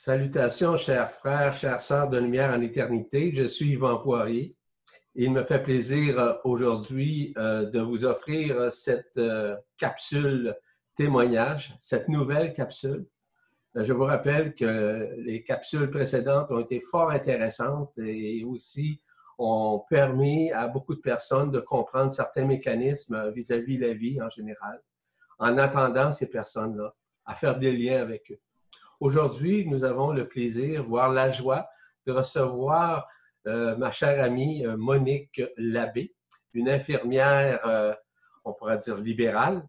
Salutations, chers frères, chères sœurs de lumière en éternité. Je suis Yvan Poirier. Il me fait plaisir euh, aujourd'hui euh, de vous offrir cette euh, capsule témoignage, cette nouvelle capsule. Je vous rappelle que les capsules précédentes ont été fort intéressantes et aussi ont permis à beaucoup de personnes de comprendre certains mécanismes vis-à-vis de la vie en général, en attendant ces personnes-là à faire des liens avec eux. Aujourd'hui, nous avons le plaisir, voire la joie, de recevoir euh, ma chère amie euh, Monique Labbé, une infirmière, euh, on pourrait dire libérale.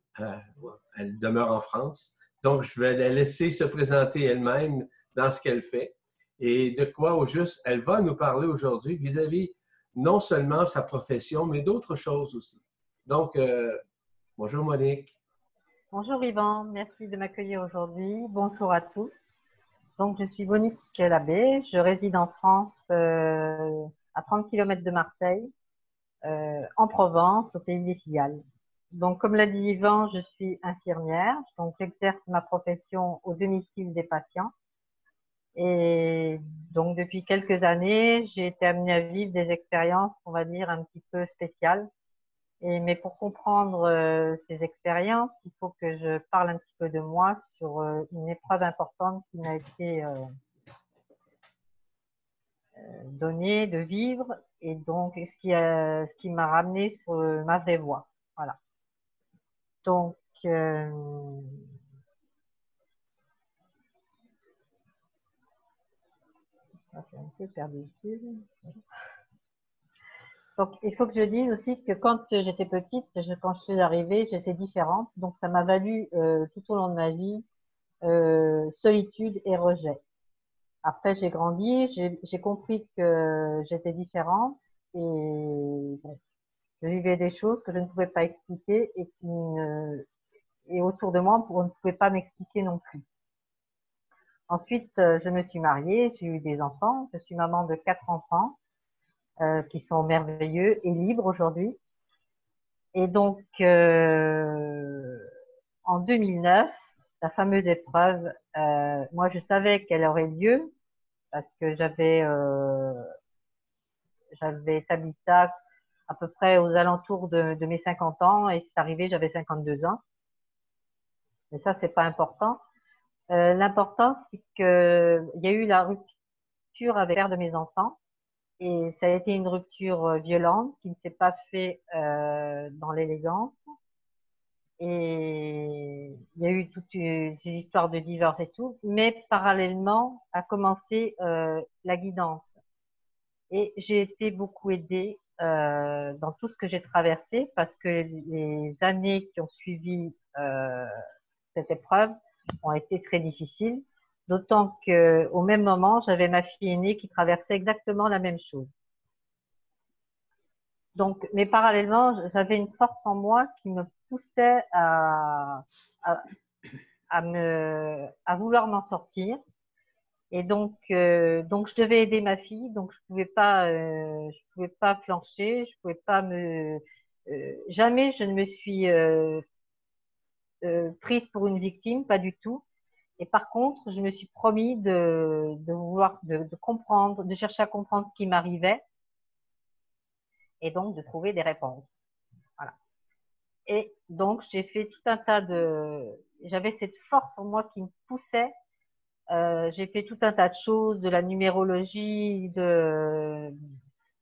elle demeure en France. Donc, je vais la laisser se présenter elle-même dans ce qu'elle fait et de quoi au juste elle va nous parler aujourd'hui vis-à-vis non seulement sa profession, mais d'autres choses aussi. Donc, bonjour Monique. Bonjour Yvan, merci de m'accueillir aujourd'hui. Bonjour à tous. Donc, je suis Monique Labbé, je réside en France euh, à 30 km de Marseille, euh, en Provence, au pays des filiales. Donc, comme l'a dit Yvan, je suis infirmière, donc j'exerce ma profession au domicile des patients. Et donc, depuis quelques années, j'ai été amenée à vivre des expériences, on va dire, un petit peu spéciales mais pour comprendre euh, ces expériences, il faut que je parle un petit peu de moi sur euh, une épreuve importante qui m'a été euh, donnée de vivre et donc ce qui, m'a ramené sur ma vraie voie. Voilà. Donc, un peu perdu. Donc, il faut que je dise aussi que quand j'étais petite, quand je suis arrivée, j'étais différente. Donc, ça m'a valu euh, tout au long de ma vie euh, solitude et rejet. Après, j'ai grandi, j'ai compris que j'étais différente et je vivais des choses que je ne pouvais pas expliquer et qui ne, et autour de moi, on ne pouvait pas m'expliquer non plus. Ensuite, euh, je me suis mariée, j'ai eu des enfants, je suis maman de quatre enfants. Euh, qui sont merveilleux et libres aujourd'hui. Et donc, euh, en 2009, la fameuse épreuve, euh, moi je savais qu'elle aurait lieu parce que j'avais euh, j'avais établi ça à peu près aux alentours de, mes 50 ans et c'est arrivé, j'avais 52 ans. Mais ça, c'est pas important. Euh, L'important, c'est que il y a eu la rupture avec le père de mes enfants et ça a été une rupture euh, violente qui ne s'est pas fait euh, dans l'élégance. Et il y a eu toutes ces histoires de divorce et tout, mais parallèlement a commencé euh, la guidance. Et j'ai été beaucoup aidée euh, dans tout ce que j'ai traversé parce que les années qui ont suivi euh, cette épreuve ont été très difficiles. D'autant qu'au même moment, j'avais ma fille aînée qui traversait exactement la même chose. Donc, mais parallèlement, j'avais une force en moi qui me poussait à, à, me, à vouloir m'en sortir. Et donc, euh, donc je devais aider ma fille, donc je pouvais pas, euh, je pouvais pas flancher, je pouvais pas me, euh, jamais je ne me suis prise pour une victime, pas du tout. Et par contre, je me suis promis de, de vouloir, de, de, comprendre, de chercher à comprendre ce qui m'arrivait et donc de trouver des réponses. Voilà. Et donc, j'ai fait tout un tas de, j'avais cette force en moi qui me poussait. Euh, j'ai fait tout un tas de choses, de la numérologie, de,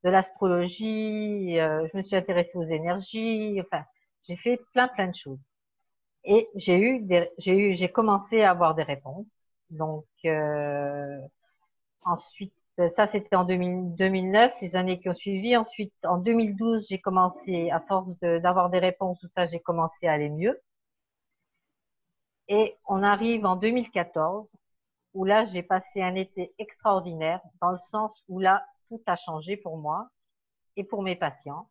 de l'astrologie. Euh, je me suis intéressée aux énergies. Enfin, j'ai fait plein, plein de choses. Et j'ai eu, j'ai eu, j'ai commencé à avoir des réponses. Donc euh, ensuite, ça c'était en 2009, les années qui ont suivi. Ensuite, en 2012, j'ai commencé, à force d'avoir des réponses, tout ça, j'ai commencé à aller mieux. Et on arrive en 2014, où là, j'ai passé un été extraordinaire, dans le sens où là, tout a changé pour moi et pour mes patients.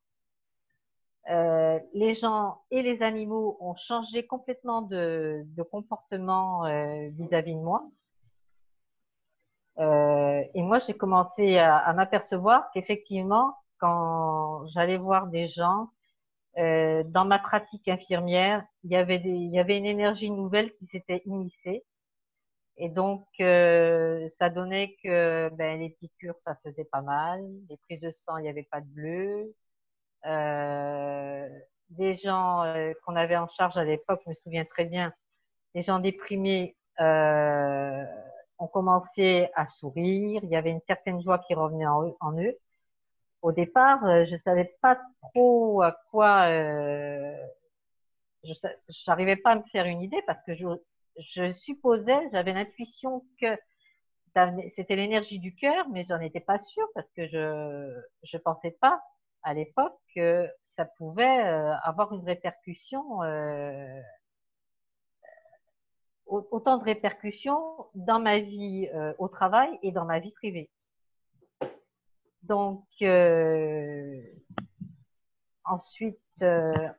Euh, les gens et les animaux ont changé complètement de, de comportement euh, vis-à-vis -vis de moi. Euh, et moi, j'ai commencé à, à m'apercevoir qu'effectivement, quand j'allais voir des gens, euh, dans ma pratique infirmière, il y avait des, il y avait une énergie nouvelle qui s'était immiscée. Et donc, euh, ça donnait que ben, les piqûres, ça faisait pas mal. Les prises de sang, il n'y avait pas de bleu. Euh, des gens euh, qu'on avait en charge à l'époque, je me souviens très bien, des gens déprimés euh, ont commencé à sourire. Il y avait une certaine joie qui revenait en eux. Au départ, je savais pas trop à quoi. Euh, je n'arrivais pas à me faire une idée parce que je, je supposais, j'avais l'intuition que c'était l'énergie du cœur, mais j'en étais pas sûre parce que je je pensais pas à l'époque que ça pouvait euh, avoir une répercussion, euh, autant de répercussions dans ma vie euh, au travail et dans ma vie privée. Donc, ensuite,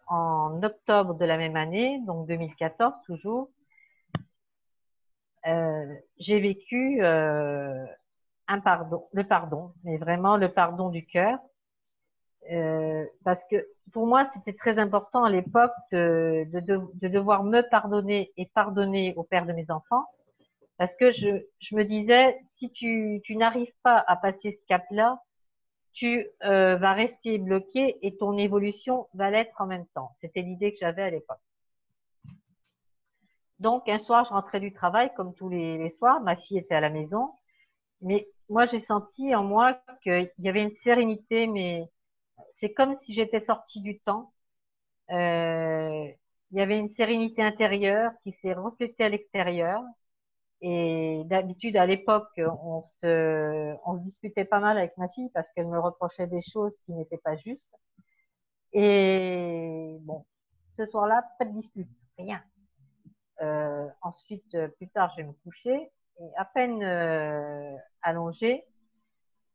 en octobre de la même année, donc 2014 toujours, j'ai vécu un pardon, le pardon, mais vraiment le pardon du cœur, euh, parce que pour moi, c'était très important à l'époque de, de, de, devoir me pardonner et pardonner au père de mes enfants, parce que je, je me disais, si tu, tu n'arrives pas à passer ce cap-là, tu euh, vas rester bloqué et ton évolution va l'être en même temps. C'était l'idée que j'avais à l'époque. Donc, un soir, je rentrais du travail, comme tous les, les soirs. Ma fille était à la maison. Mais moi, j'ai senti en moi qu'il y avait une sérénité, mais c'est comme si j'étais sortie du temps. Euh, il y avait une sérénité intérieure qui s'est reflétée à l'extérieur. Et d'habitude, à l'époque, on se, on se disputait pas mal avec ma fille parce qu'elle me reprochait des choses qui n'étaient pas justes. Et bon, ce soir-là, pas de dispute, rien. Euh, ensuite, plus tard, je vais me coucher et à peine euh, allongée,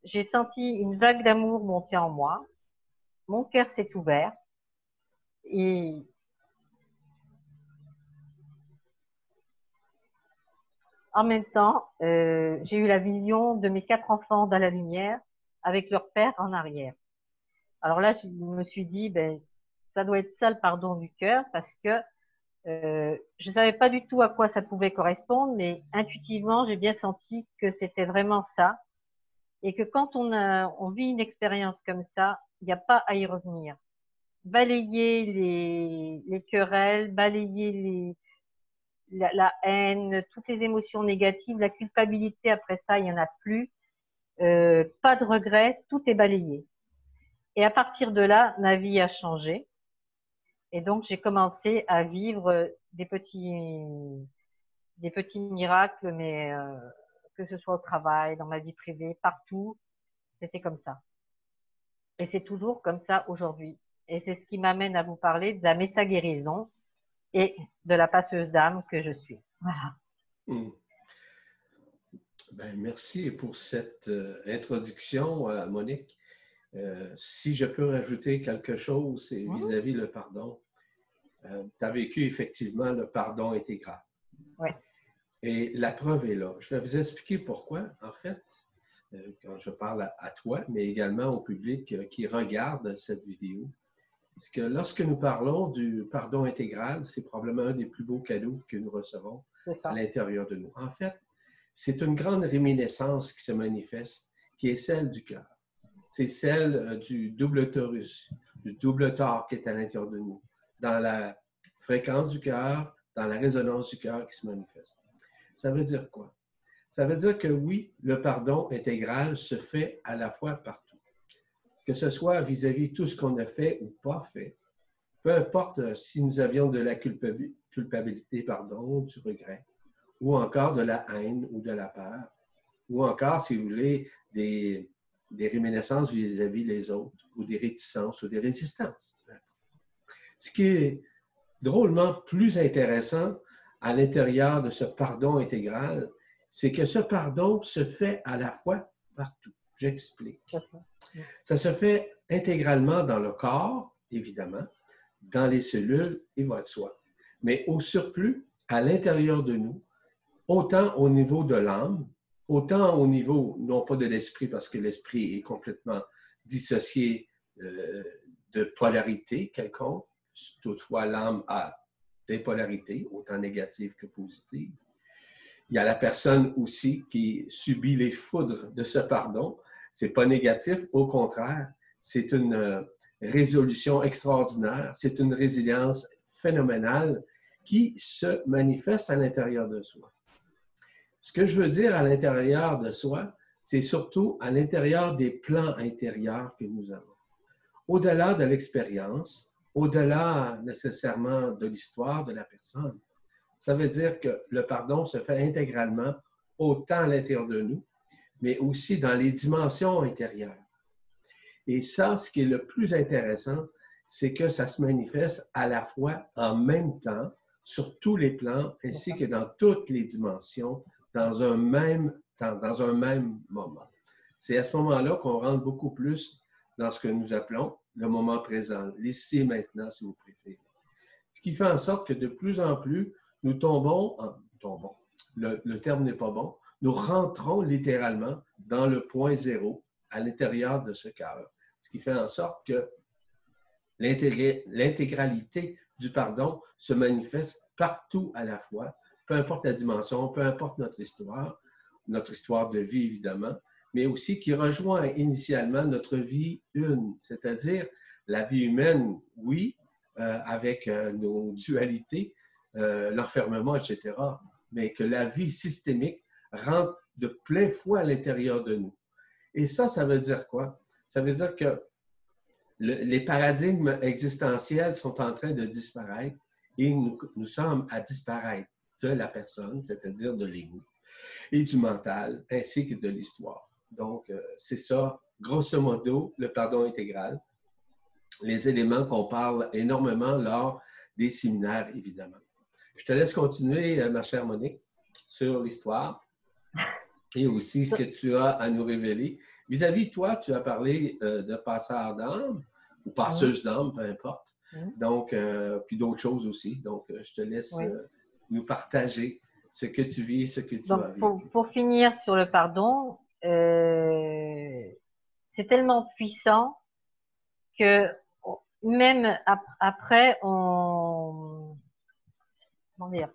j'ai senti une vague d'amour monter en moi mon cœur s'est ouvert et en même temps, euh, j'ai eu la vision de mes quatre enfants dans la lumière avec leur père en arrière. Alors là, je me suis dit, ben, ça doit être ça le pardon du cœur parce que euh, je ne savais pas du tout à quoi ça pouvait correspondre, mais intuitivement, j'ai bien senti que c'était vraiment ça. Et que quand on, vit une expérience comme ça, il n'y a pas à y revenir. Balayer les, les querelles, balayer les, la, haine, toutes les émotions négatives, la culpabilité après ça, il n'y en a plus. Euh, pas de regrets, tout est balayé. Et à partir de là, ma vie a changé. Et donc, j'ai commencé à vivre des petits, des petits miracles, mais euh, que ce soit au travail, dans ma vie privée, partout, c'était comme ça. Et c'est toujours comme ça aujourd'hui. Et c'est ce qui m'amène à vous parler de la méta-guérison et de la passeuse d'âme que je suis. Voilà. Hmm. Ben, merci pour cette euh, introduction, euh, Monique. Euh, si je peux rajouter quelque chose, c'est vis-à-vis le pardon. tu as vécu effectivement le pardon intégral. Oui. Et la preuve est là. Je vais vous expliquer pourquoi. En fait, quand je parle à, toi, mais également au public euh, qui regarde cette vidéo. Parce que lorsque nous parlons du pardon intégral, c'est probablement un des plus beaux cadeaux que nous recevons à l'intérieur de nous. En fait, c'est une grande réminiscence qui se manifeste, qui est celle du cœur. C'est celle euh, du double torus, du double tort qui est à l'intérieur de nous, dans la fréquence du cœur, dans la résonance du cœur qui se manifeste. Ça veut dire quoi? Ça veut dire que oui, le pardon intégral se fait à la fois partout. Que ce soit vis-à-vis de tout ce qu'on a fait ou pas fait, peu importe euh, si nous avions de la culpabilité, pardon, du regret, ou encore de la haine ou de la peur, ou encore, si vous voulez, des, des réminiscences vis-à-vis des autres, ou des réticences ou des résistances. Ce qui est drôlement plus intéressant à l'intérieur de ce pardon intégral, c'est que ce pardon se fait à la fois partout. J'explique. Ça se fait intégralement dans le corps, évidemment, dans les cellules, et de soi. Mais au surplus, à l'intérieur de nous, autant au niveau de l'âme, autant au niveau, non pas de l'esprit, parce que l'esprit est complètement dissocié euh, de polarité quelconque. Toutefois, l'âme a des polarités, autant négatives que positives Il y a la personne aussi qui subit les foudres de ce pardon. C'est pas négatif, au contraire, c'est une euh, résolution extraordinaire, c'est une résilience phénoménale qui se manifeste à l'intérieur de soi. Ce que je veux dire à l'intérieur de soi, c'est surtout à l'intérieur des plans intérieurs que nous avons. Au-delà de l'expérience, au-delà nécessairement de l'histoire de la personne, ça veut dire que le pardon se fait intégralement autant à l'intérieur de nous, mais aussi dans les dimensions intérieures. Et ça, ce qui est le plus intéressant, c'est que ça se manifeste à la fois en même temps sur tous les plans ainsi que dans toutes les dimensions dans un même temps, dans un même moment. C'est à ce moment-là qu'on rentre beaucoup plus dans ce que nous appelons le moment présent, l'ici et maintenant, si vous préférez. Ce qui fait en sorte que de plus en plus, nous tombons, le, le terme n'est pas bon, nous rentrons littéralement dans le point zéro à l'intérieur de ce cœur. Ce qui fait en sorte que l'intégralité du pardon se manifeste partout à la fois, peu importe la dimension, peu importe notre histoire, notre histoire de vie évidemment, mais aussi qui rejoint initialement notre vie une, c'est-à-dire la vie humaine, oui, euh, avec euh, nos dualités, euh, l'enfermement, etc., mais que la vie systémique rentre de plein fouet à l'intérieur de nous. Et ça, ça veut dire quoi? Ça veut dire que les paradigmes existentiels sont en train de disparaître et nous, sommes à disparaître de la personne, c'est-à-dire de l'ego, et du mental, ainsi que de l'histoire. Donc, euh, c'est ça, grosso modo, le pardon intégral. Les éléments qu'on parle énormément lors des séminaires, évidemment. Je te laisse continuer, euh, ma chère Monique, sur l'histoire et aussi ce que tu as à nous révéler. Vis-à-vis de toi, tu as parlé euh, de passeur d'âme ou passeuse d'âme, peu importe. Donc, euh, puis d'autres choses aussi. Donc, je te laisse nous partager ce que tu vis, ce que tu as vécu. Pour, pour, finir sur le pardon, c'est tellement puissant que même après, on... Dire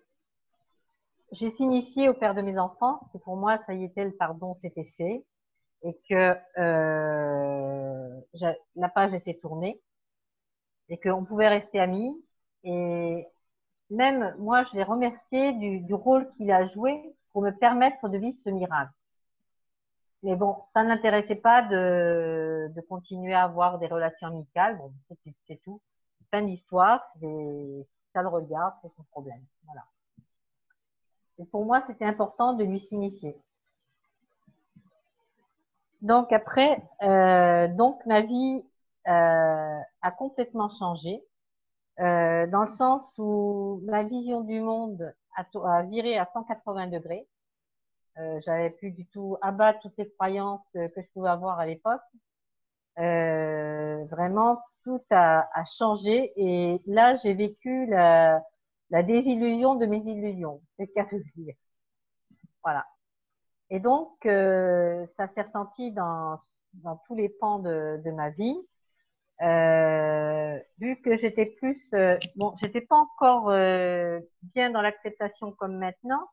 j'ai signifié au père de mes enfants que pour moi, ça y était, le pardon s'était fait et que euh, la page était tournée et qu'on pouvait rester amis. Et même moi, je l'ai remercié du, rôle qu'il a joué pour me permettre de vivre ce miracle. Mais bon, ça n'intéressait pas de, de, continuer à avoir des relations amicales. Bon, c'est tout. Fin d'histoire, ça le regarde, c'est son problème. Voilà. Et pour moi, c'était important de lui signifier. Donc après, euh, donc ma vie euh, a complètement changé euh, dans le sens où ma vision du monde a, viré à 180 degrés. Euh, J'avais plus du tout abattre toutes les croyances que je pouvais avoir à l'époque. Vraiment, tout a, changé et là, j'ai vécu la, désillusion de mes illusions, c'est le cas de dire. Voilà. Et donc, euh, ça s'est ressenti dans, dans tous les pans de, ma vie. Euh, vu que j'étais plus, euh, bon, j'étais pas encore bien dans l'acceptation comme maintenant,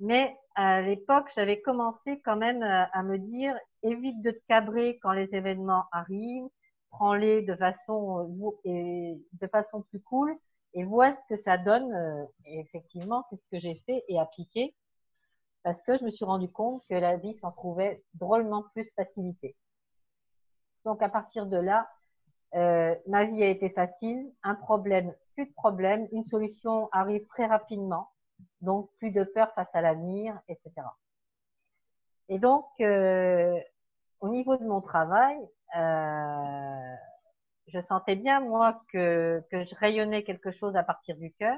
mais à l'époque, j'avais commencé quand même à, me dire évite de te cabrer quand les événements arrivent, prends-les de façon de façon plus cool et vois ce que ça donne. Euh, et effectivement, c'est ce que j'ai fait et appliqué parce que je me suis rendu compte que la vie s'en trouvait drôlement plus facilité. Donc à partir de là, euh, ma vie a été facile, un problème, plus de problème, une solution arrive très rapidement, donc plus de peur face à l'avenir, etc. Et donc, euh, au niveau de mon travail, euh, je sentais bien, moi, que, que je rayonnais quelque chose à partir du cœur.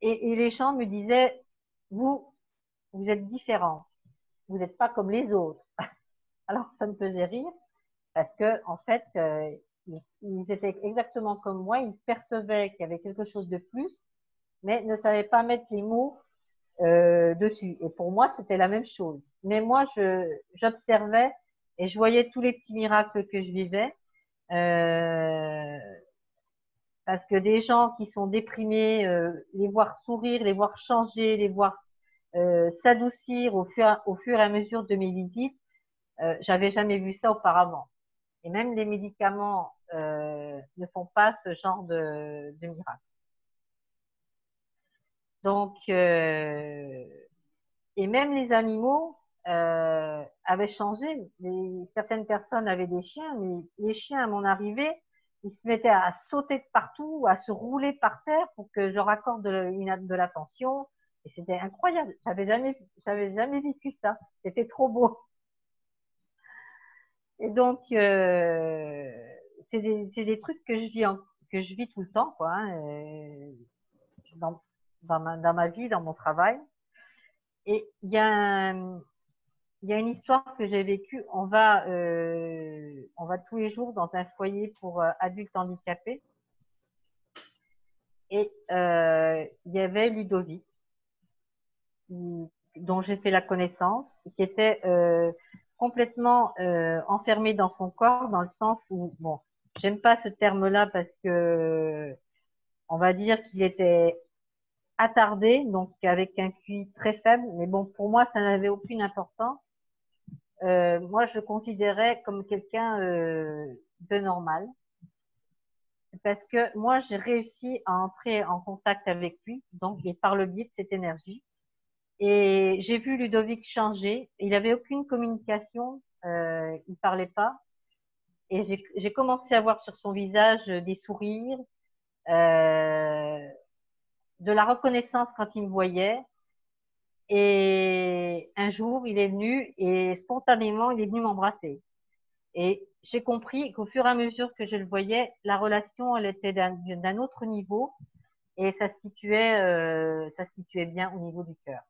Et, et, les gens me disaient, vous, vous êtes différents. Vous n'êtes pas comme les autres. Alors, ça me faisait rire parce que, en fait, euh, ils, étaient exactement comme moi. Ils percevaient qu'il y avait quelque chose de plus, mais ne savaient pas mettre les mots euh, dessus. Et pour moi, c'était la même chose. Mais moi, je, j'observais et je voyais tous les petits miracles que je vivais. Euh, parce que des gens qui sont déprimés, euh, les voir sourire, les voir changer, les voir euh, s'adoucir au fur, et à mesure de mes visites. Euh, J'avais jamais vu ça auparavant. Et même les médicaments euh, ne font pas ce genre de, de miracle. Donc, euh, et même les animaux euh, avaient changé. Les, certaines personnes avaient des chiens, mais les chiens, à mon arrivée, ils se mettaient à sauter de partout, à se rouler par terre pour que je leur accorde de, de l'attention. Et c'était incroyable. J'avais jamais, j'avais jamais vécu ça. C'était trop beau. Et donc, euh, c'est des, des, trucs que je vis, en, que je vis tout le temps, quoi. Hein, euh, dans, dans, ma, dans ma vie, dans mon travail. Et il y a un, il y a une histoire que j'ai vécue. On va, euh, on va tous les jours dans un foyer pour euh, adultes handicapés. Et euh, il y avait Ludovic, dont j'ai fait la connaissance, qui était euh, complètement euh, enfermé dans son corps, dans le sens où, bon, j'aime pas ce terme-là parce que on va dire qu'il était attardé, donc avec un QI très faible. Mais bon, pour moi, ça n'avait aucune importance. Euh, moi, je considérais comme quelqu'un euh, de normal. Parce que moi, j'ai réussi à entrer en contact avec lui, donc et par le biais de cette énergie. Et j'ai vu Ludovic changer. Il avait aucune communication, euh, il parlait pas. Et j'ai commencé à voir sur son visage des sourires, euh, de la reconnaissance quand il me voyait. Et un jour, il est venu et spontanément, il est venu m'embrasser. Et j'ai compris qu'au fur et à mesure que je le voyais, la relation, elle était d'un autre niveau et ça se situait, euh, ça se situait bien au niveau du cœur.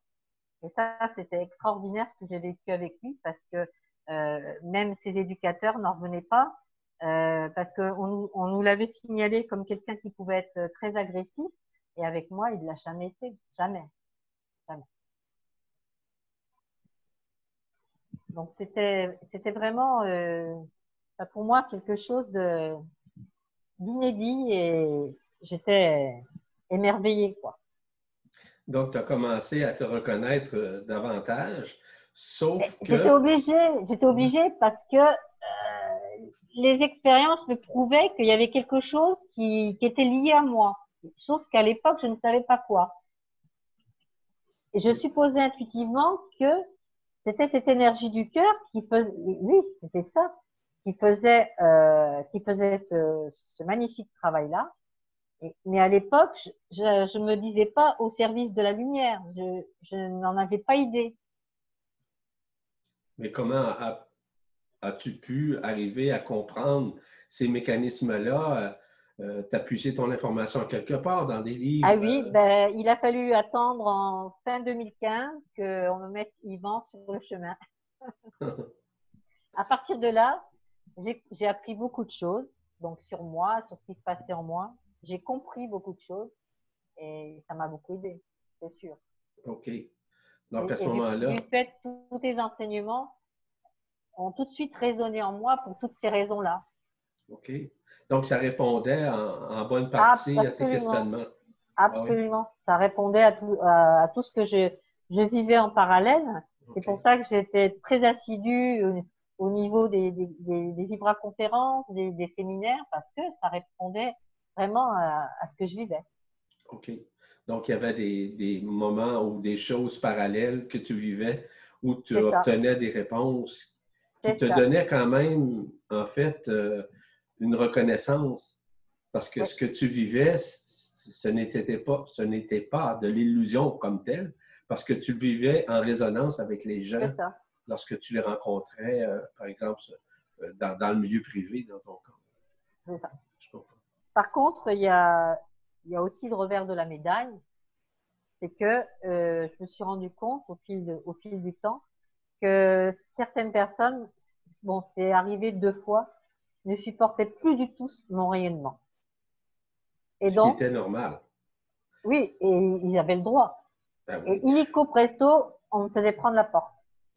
Et ça, c'était extraordinaire ce que j'ai vécu avec lui parce que euh, même ses éducateurs n'en revenaient pas euh, parce qu'on on nous l'avait signalé comme quelqu'un qui pouvait être très agressif et avec moi, il ne l'a jamais été, jamais, jamais. Donc c'était c'était vraiment euh, pour moi quelque chose de d'inédit et j'étais émerveillée quoi. Donc, tu as commencé à te reconnaître euh, davantage, sauf que... J'étais obligée, j'étais obligée parce que euh, les expériences me prouvaient qu'il y avait quelque chose qui, qui était lié à moi. Sauf qu'à l'époque, je ne savais pas quoi. Et je supposais intuitivement que c'était cette énergie du cœur qui faisait, oui, c'était ça, qui faisait, euh, qui faisait ce, magnifique travail-là mais à l'époque, je, ne me disais pas au service de la lumière. Je, je n'en avais pas idée. Mais comment as-tu pu arriver à comprendre ces mécanismes-là? Euh, puisé ton information quelque part dans des livres? Ah oui, ben, il a fallu attendre en fin 2015 qu'on me mette Yvan sur le chemin. à partir de là, j'ai appris beaucoup de choses, donc sur moi, sur ce qui se passait en moi j'ai compris beaucoup de choses et ça m'a beaucoup aidé, c'est sûr. OK. Donc, à ce moment-là. Du fait, tous tes enseignements ont tout de suite résonné en moi pour toutes ces raisons-là. OK? Donc, ça répondait en, bonne partie à tes questionnements. Ah Absolument. Ça répondait à tout, à, tout ce que je, je, vivais en parallèle. C'est pour ça que j'étais très assidue au, niveau des, des, des, des vibra-conférences, des, des séminaires, parce que ça répondait vraiment à, ce que je vivais. OK. Donc, il y avait des, moments ou des choses parallèles que tu vivais où tu obtenais des réponses qui te donnaient quand même, en fait, euh, une reconnaissance. Parce que ce que tu vivais, ce n'était pas, ce n'était pas de l'illusion comme telle, parce que tu le vivais en résonance avec les gens lorsque tu les rencontrais, euh, par exemple, euh, dans, dans, le milieu privé, dans ton cas. C'est ça. Je comprends. Par contre, il y a, il y a aussi le revers de la médaille, c'est que euh, je me suis rendu compte au fil, de, au fil du temps que certaines personnes, bon, c'est arrivé deux fois, ne supportaient plus du tout mon rayonnement. Et Ce donc, qui était normal. Oui, et ils avaient le droit. Ben et illico presto, on me faisait prendre la porte.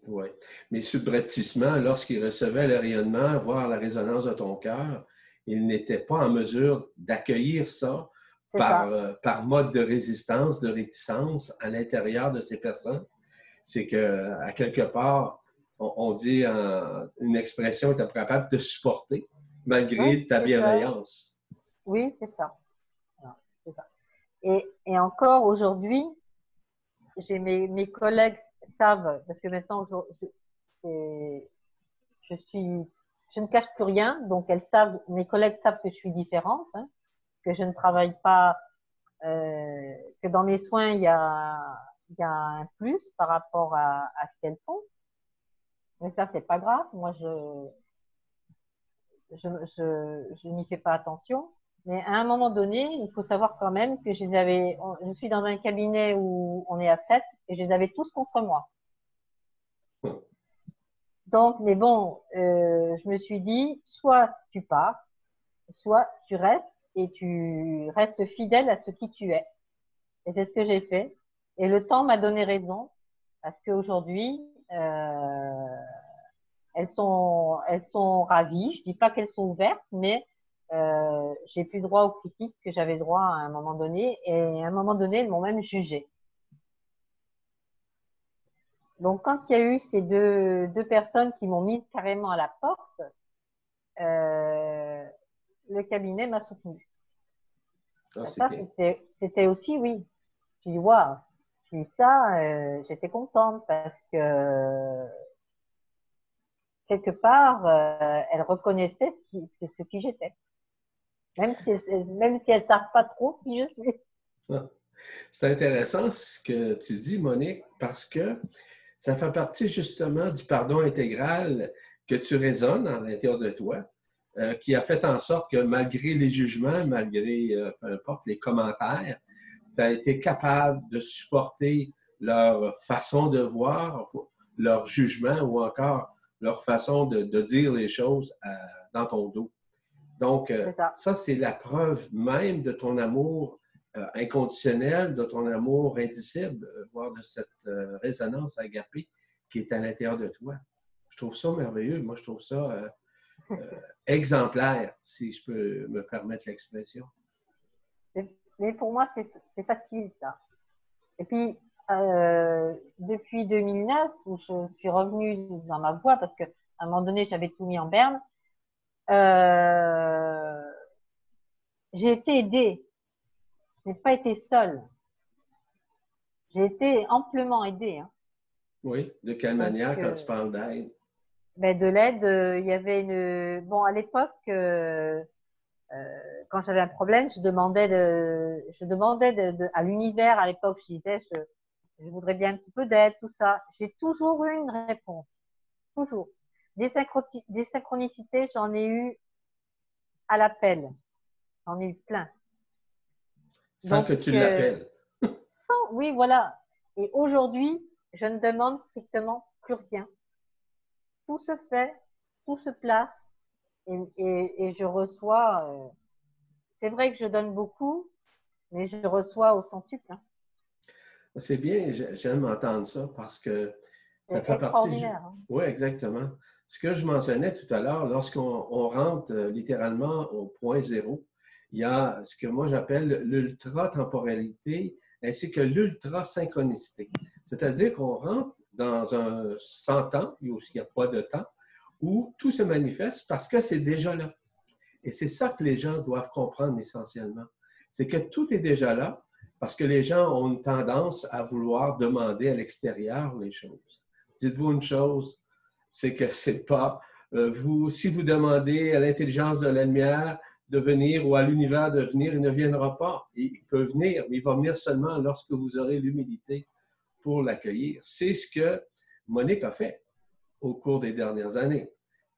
Oui. Mais subrepticement, lorsqu'ils recevaient le rayonnement, voir la résonance de ton cœur, il n'était pas en mesure d'accueillir ça par, euh, par mode de résistance, de réticence à l'intérieur de ces personnes. C'est que, à quelque part, on, dit une expression, tu es capable de supporter malgré ta bienveillance. Oui, c'est ça. Et, et encore aujourd'hui, j'ai mes, mes, collègues savent, parce que maintenant, je, je, suis, je ne cache plus rien, donc elles savent, mes collègues savent que je suis différente, hein, que je ne travaille pas, euh, que dans mes soins, il y a, il y a un plus par rapport à, à ce qu'elles font. Mais ça, c'est pas grave. Moi, je, je, je, je n'y fais pas attention. Mais à un moment donné, il faut savoir quand même que je les avais, je suis dans un cabinet où on est à 7 et je les avais tous contre moi. Donc, mais bon, euh, je me suis dit, soit tu pars, soit tu restes et tu restes fidèle à ce qui tu es. Et c'est ce que j'ai fait. Et le temps m'a donné raison parce qu'aujourd'hui, euh, elles sont, elles sont ravies. Je dis pas qu'elles sont ouvertes, mais euh, j'ai plus droit aux critiques que j'avais droit à un moment donné. Et à un moment donné, elles m'ont même jugé. Donc, quand il y a eu ces deux, deux personnes qui m'ont mis carrément à la porte, euh, le cabinet m'a soutenu. Ah, ça, c'était aussi, oui. J'ai dit, waouh. Puis ça, euh, j'étais contente parce que quelque part, euh, elle reconnaissait ce qui, ce qui j'étais. Même si, même si elle ne savent pas trop qui je suis. Ah. C'est intéressant ce que tu dis, Monique, parce que ça fait partie justement du pardon intégral que tu résonnes à l'intérieur de toi, euh, qui a fait en sorte que malgré les jugements, malgré euh, peu importe les commentaires, tu as été capable de supporter leur façon de voir, leur jugement ou encore leur façon de, dire les choses euh, dans ton dos. Donc, ça, c'est la preuve même de ton amour euh, inconditionnel, de ton amour indicible, euh, voire de cette euh, résonance agapée qui est à l'intérieur de toi. Je trouve ça merveilleux. Moi, je trouve ça exemplaire, si je peux me permettre l'expression. Mais pour moi, c'est facile, ça. Et puis, depuis 2009, où je suis revenue dans ma voie, parce qu'à un moment donné, j'avais tout mis en berne, j'ai été aidée je n'ai pas été seule. J'ai été amplement aidée. Hein. Oui, de quelle manière quand tu parles d'aide? Ben de l'aide, euh, il y avait une. Bon, à l'époque, euh, euh, quand j'avais un problème, je demandais de, je demandais de, à l'univers. À l'époque, je disais, je, je, voudrais bien un petit peu d'aide, tout ça. J'ai toujours eu une réponse, toujours. Des, des synchronicités, j'en ai eu à l'appel. J'en ai eu plein. Sans que tu l'appelles. oui, voilà. Et aujourd'hui, je ne demande strictement plus rien. Tout se fait, tout se place et, je reçois. Euh, c'est vrai que je donne beaucoup, mais je reçois au centuple. Hein. C'est bien, j'aime entendre ça parce que ça fait partie. Hein. Oui, exactement. Ce que je mentionnais tout à l'heure, lorsqu'on rentre euh, littéralement au point zéro, il y a ce que moi j'appelle l'ultra-temporalité ainsi que l'ultra-synchronicité. C'est-à-dire qu'on rentre dans un sans temps, il n'y a pas de temps, où tout se manifeste parce que c'est déjà là. Et c'est ça que les gens doivent comprendre essentiellement. C'est que tout est déjà là parce que les gens ont une tendance à vouloir demander à l'extérieur les choses. Dites-vous une chose, c'est que c'est pas euh, vous, si vous demandez à l'intelligence de la lumière, de venir ou à l'univers de venir, il ne viendra pas. Il peut venir, mais il va venir seulement lorsque vous aurez l'humilité pour l'accueillir. C'est ce que Monique a fait au cours des dernières années,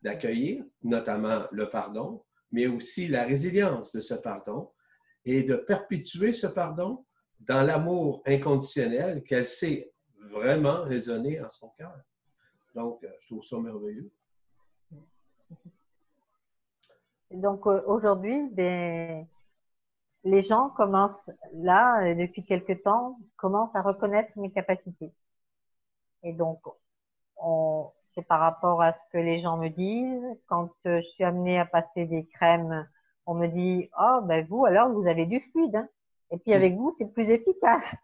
d'accueillir notamment le pardon, mais aussi la résilience de ce pardon et de perpétuer ce pardon dans l'amour inconditionnel qu'elle sait vraiment résonner en son cœur. Donc, je trouve ça merveilleux. donc euh, aujourd'hui, ben, les gens commencent là, euh, depuis quelque temps, commencent à reconnaître mes capacités. Et donc, c'est par rapport à ce que les gens me disent. Quand euh, je suis amenée à passer des crèmes, on me dit, oh, ben vous, alors, vous avez du fluide. Hein. Et puis avec vous, c'est plus efficace.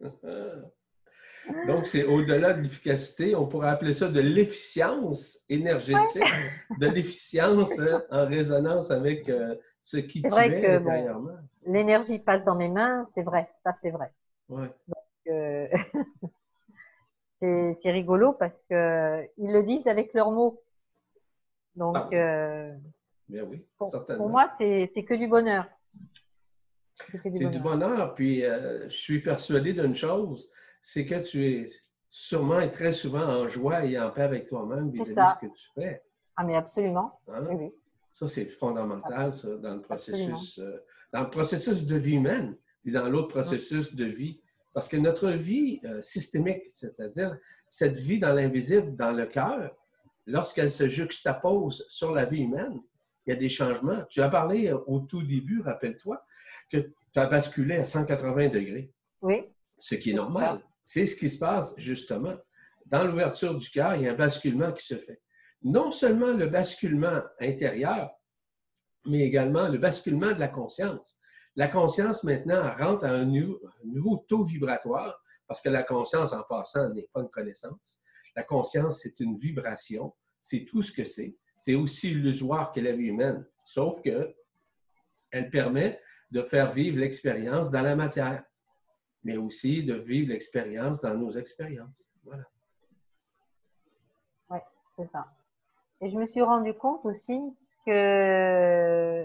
Donc, c'est au-delà de l'efficacité, on pourrait appeler ça de l'efficience énergétique, de l'efficience hein, en résonance avec euh, ce qui tu es intérieurement. L'énergie passe dans mes mains, c'est vrai, ça c'est vrai. Ouais. Euh, c'est rigolo parce qu'ils le disent avec leurs mots. Donc, ah. euh, Bien oui, pour, pour moi, c'est que du bonheur. C'est du bonheur. Puis, je suis persuadé d'une chose, c'est que tu es sûrement et très souvent en joie et en paix avec toi-même vis-à-vis de ce que tu fais. Ah, mais absolument. Hein? Oui, Ça, c'est fondamental, ça, dans le processus, euh, dans le processus de vie humaine et dans l'autre processus de vie. Parce que notre vie euh, systémique, c'est-à-dire cette vie dans l'invisible, dans le cœur, lorsqu'elle se juxtapose sur la vie humaine, il y a des changements. Tu as parlé euh, au tout début, rappelle-toi, que tu as basculé à 180 degrés. Oui. Ce qui est normal. C'est ce qui se passe justement. Dans l'ouverture du cœur, il y a un basculement qui se fait. Non seulement le basculement intérieur, mais également le basculement de la conscience. La conscience maintenant rentre à un nouveau, taux vibratoire parce que la conscience, en passant, n'est pas une connaissance. La conscience, c'est une vibration. C'est tout ce que c'est. C'est aussi illusoire que la vie humaine, sauf que elle permet de faire vivre l'expérience dans la matière mais aussi de vivre l'expérience dans nos expériences. Voilà. Oui, c'est ça. Et je me suis rendu compte aussi que,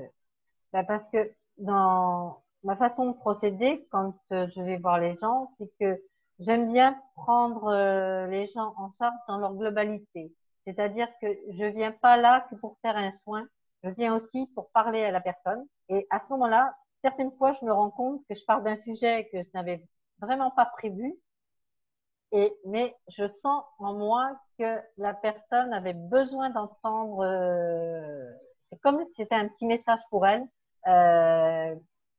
ben, parce que dans ma façon de procéder quand euh, je vais voir les gens, c'est que j'aime bien prendre euh, les gens en charge dans leur globalité. C'est-à-dire que je viens pas là que pour faire un soin, je viens aussi pour parler à la personne. Et à ce moment-là, certaines fois, je me rends compte que je parle d'un sujet que je n'avais vraiment pas prévu. Et, mais je sens en moi que la personne avait besoin d'entendre. Euh, c'est comme si c'était un petit message pour elle. Euh,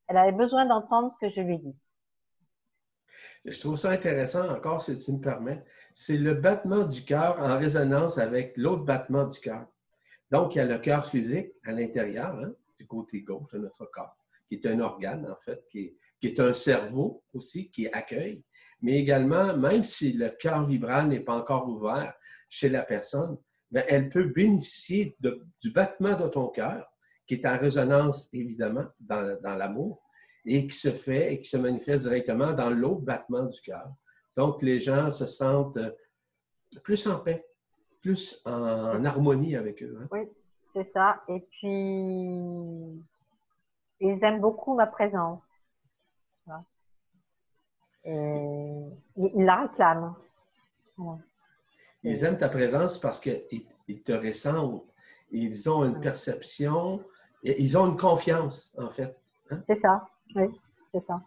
elle avait besoin d'entendre ce que je lui dis. Je trouve ça intéressant encore, si tu me permets. C'est le battement du cœur en résonance avec l'autre battement du cœur. Donc, il y a le cœur physique à l'intérieur, hein, du côté gauche de notre corps qui est un organe, en fait, qui est, un cerveau aussi, qui accueille, mais également, même si le cœur vibral n'est pas encore ouvert chez la personne, bien, elle peut bénéficier du battement de ton cœur, qui est en résonance, évidemment, dans l'amour, et qui se fait et qui se manifeste directement dans l'autre battement du cœur. Donc, les gens se sentent plus en paix, plus en, harmonie avec eux. Hein. Oui, c'est ça. Et puis, ils aiment beaucoup ma présence. ils la réclament. Ils aiment ta présence parce qu'ils te ressentent. Ils ont une perception, ils ont une confiance, en fait. Hein? C'est ça, oui, c'est ça.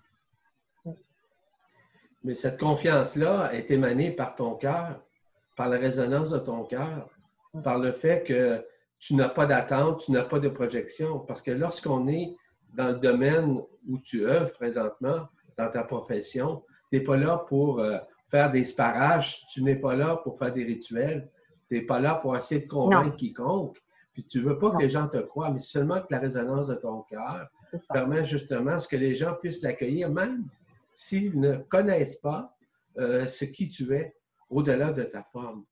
Mais cette confiance-là est émanée par ton cœur, par la résonance de ton cœur, par le fait que tu n'as pas d'attente, tu n'as pas de projection. Parce que lorsqu'on est dans le domaine où tu œuvres présentement, dans ta profession, tu n'es pas là pour euh, faire des sparages, tu n'es pas là pour faire des rituels, tu n'es pas là pour essayer de convaincre quiconque. Puis tu ne veux pas que les gens te croient, mais seulement que la résonance de ton cœur permet justement à ce que les gens puissent l'accueillir, même s'ils ne connaissent pas euh, ce qui tu es au-delà de ta forme.